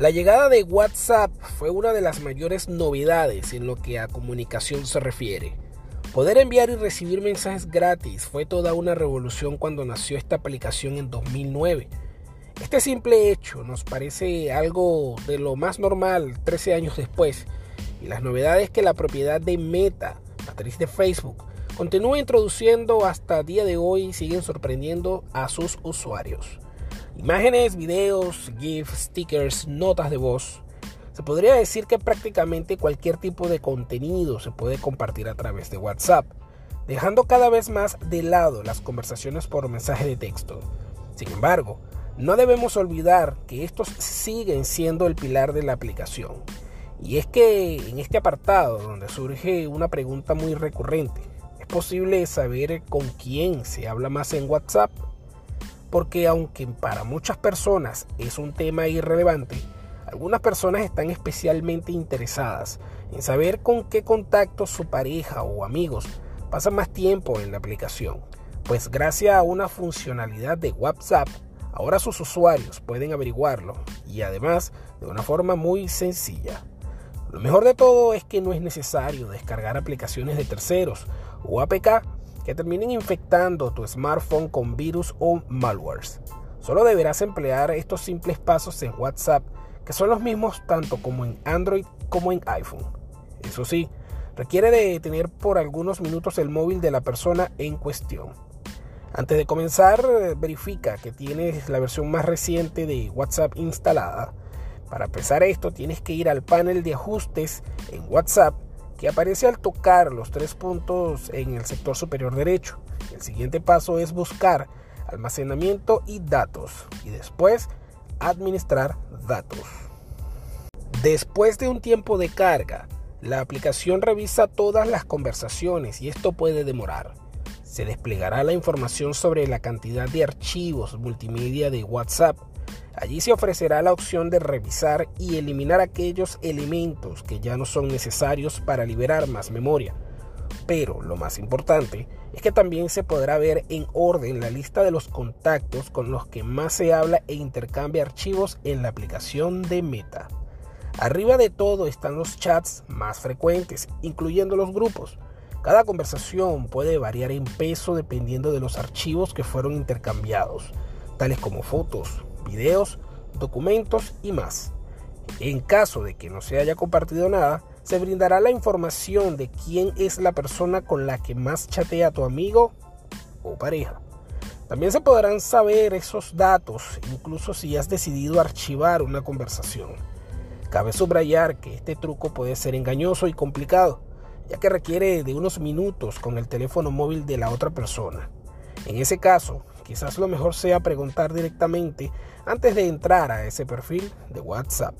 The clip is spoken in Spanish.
La llegada de WhatsApp fue una de las mayores novedades en lo que a comunicación se refiere. Poder enviar y recibir mensajes gratis fue toda una revolución cuando nació esta aplicación en 2009. Este simple hecho nos parece algo de lo más normal 13 años después y las novedades que la propiedad de Meta, matriz de Facebook, continúa introduciendo hasta el día de hoy siguen sorprendiendo a sus usuarios. Imágenes, videos, GIFs, stickers, notas de voz. Se podría decir que prácticamente cualquier tipo de contenido se puede compartir a través de WhatsApp, dejando cada vez más de lado las conversaciones por mensaje de texto. Sin embargo, no debemos olvidar que estos siguen siendo el pilar de la aplicación. Y es que en este apartado, donde surge una pregunta muy recurrente, ¿es posible saber con quién se habla más en WhatsApp? Porque aunque para muchas personas es un tema irrelevante, algunas personas están especialmente interesadas en saber con qué contactos su pareja o amigos pasan más tiempo en la aplicación, pues gracias a una funcionalidad de WhatsApp, ahora sus usuarios pueden averiguarlo y además de una forma muy sencilla. Lo mejor de todo es que no es necesario descargar aplicaciones de terceros o APK que terminen infectando tu smartphone con virus o malwares. Solo deberás emplear estos simples pasos en WhatsApp, que son los mismos tanto como en Android como en iPhone. Eso sí, requiere de tener por algunos minutos el móvil de la persona en cuestión. Antes de comenzar, verifica que tienes la versión más reciente de WhatsApp instalada. Para empezar esto, tienes que ir al panel de ajustes en WhatsApp que aparece al tocar los tres puntos en el sector superior derecho. El siguiente paso es buscar almacenamiento y datos y después administrar datos. Después de un tiempo de carga, la aplicación revisa todas las conversaciones y esto puede demorar. Se desplegará la información sobre la cantidad de archivos multimedia de WhatsApp Allí se ofrecerá la opción de revisar y eliminar aquellos elementos que ya no son necesarios para liberar más memoria. Pero lo más importante es que también se podrá ver en orden la lista de los contactos con los que más se habla e intercambia archivos en la aplicación de Meta. Arriba de todo están los chats más frecuentes, incluyendo los grupos. Cada conversación puede variar en peso dependiendo de los archivos que fueron intercambiados, tales como fotos, videos, documentos y más. En caso de que no se haya compartido nada, se brindará la información de quién es la persona con la que más chatea tu amigo o pareja. También se podrán saber esos datos, incluso si has decidido archivar una conversación. Cabe subrayar que este truco puede ser engañoso y complicado, ya que requiere de unos minutos con el teléfono móvil de la otra persona. En ese caso, quizás lo mejor sea preguntar directamente antes de entrar a ese perfil de WhatsApp.